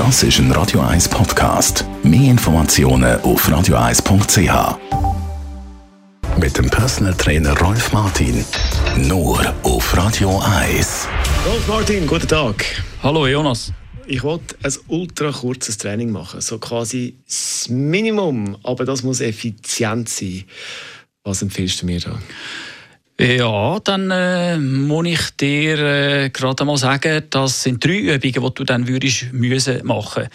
Das ist ein Radio 1 Podcast. Mehr Informationen auf radio1.ch. Mit dem Personal Trainer Rolf Martin. Nur auf Radio 1. Rolf Martin, guten Tag. Hallo Jonas. Ich wollte ein ultra kurzes Training machen, so quasi das Minimum, aber das muss effizient sein. Was empfiehlst du mir da? Ja, dann äh, muss ich dir äh, gerade einmal sagen, das sind drei Übungen, die du dann würdest müssen machen,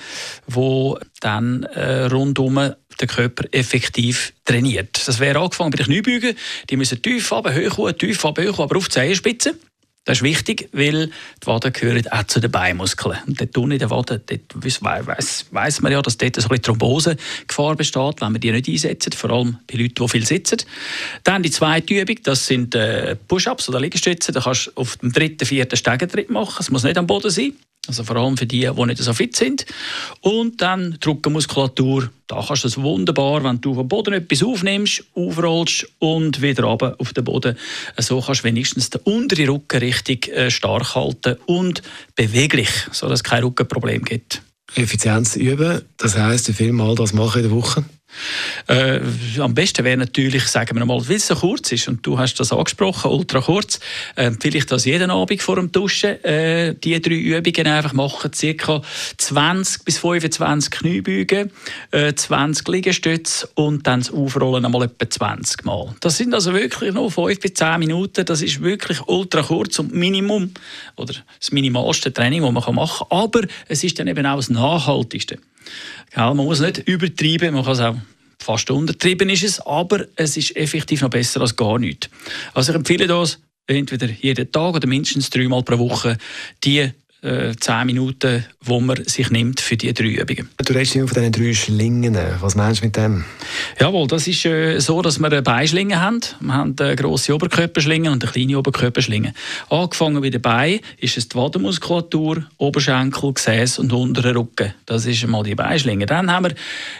wo dann äh, rundum den Körper effektiv trainiert. Das wäre angefangen bei den Kniebeugen. Die müssen tief runter, hoch, tief runter, hoch, aber auf die Zehenspitze. Das ist wichtig, weil die Waden gehören auch zu den Beinmuskeln. Und dort unten in den Waden, dort weiss, weiss man ja, dass dort eine Thrombosegefahr besteht, wenn man die nicht einsetzen, vor allem bei Leuten, die viel sitzen. Dann die zweite Übung, das sind äh, Push-Ups oder Liegestütze. Da kannst du auf dem dritten, vierten Stegentritt machen. Es muss nicht am Boden sein. Also vor allem für die, die nicht so fit sind. Und dann die Rückenmuskulatur. Da kannst du es wunderbar, wenn du vom Boden etwas aufnimmst, aufrollst und wieder runter auf den Boden. So kannst du wenigstens den unteren Rücken richtig äh, stark halten und beweglich, sodass es kein Rückenproblem gibt. Effizienz üben, das heisst, wie viel Mal das machen in der Woche? Äh, am besten wäre natürlich, sagen wir mal, weil es so kurz ist, und du hast das angesprochen, ultra kurz, äh, vielleicht das jeden Abend vor dem Duschen, äh, die drei Übungen einfach machen, ca. 20 bis 25 Kniebeugen, äh, 20 Liegestütze und dann das Aufrollen einmal etwa 20 Mal. Das sind also wirklich nur 5 bis 10 Minuten, das ist wirklich ultra kurz und Minimum, oder das minimalste Training, das man machen kann, aber es ist dann eben auch das nachhaltigste. Man muss nicht übertreiben, man kann es auch fast untertrieben ist es, aber es ist effektiv noch besser als gar nichts. Also ich empfehle das entweder jeden Tag oder mindestens dreimal pro Woche die äh, 10 Minuten, die man sich nimmt für diese drei Übungen. Du redest immer von diesen drei Schlingen. Was meinst du mit dem? Jawohl, das ist äh, so, dass wir eine Beinschlinge haben. Wir haben eine grosse Oberkörperschlinge und eine kleine Oberkörperschlinge. Angefangen bei den Beinen ist es die Wadenmuskulatur, Oberschenkel, Gesäß und unterer Rücken. Das ist einmal die Beinschlinge. Dann haben wir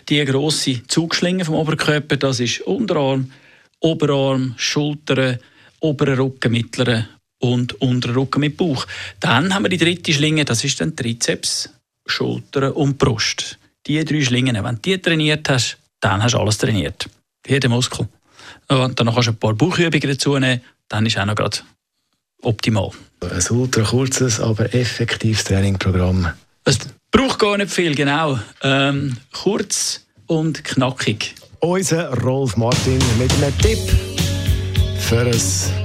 die grosse Zugschlinge vom Oberkörper. Das ist Unterarm, Oberarm, Schultern, oberer Rücken, mittlerer und unterer Rücken mit Bauch. Dann haben wir die dritte Schlinge, das ist dann Trizeps, Schultern und Brust. Die drei Schlingen, wenn du die trainiert hast, dann hast du alles trainiert. Jeden Muskel. Und dann kannst du ein paar Bauchübungen dazu nehmen, dann ist auch noch gerade optimal. Ein ultra kurzes, aber effektives Trainingprogramm. Es braucht gar nicht viel, genau. Ähm, kurz und knackig. Unser Rolf Martin mit einem Tipp für ein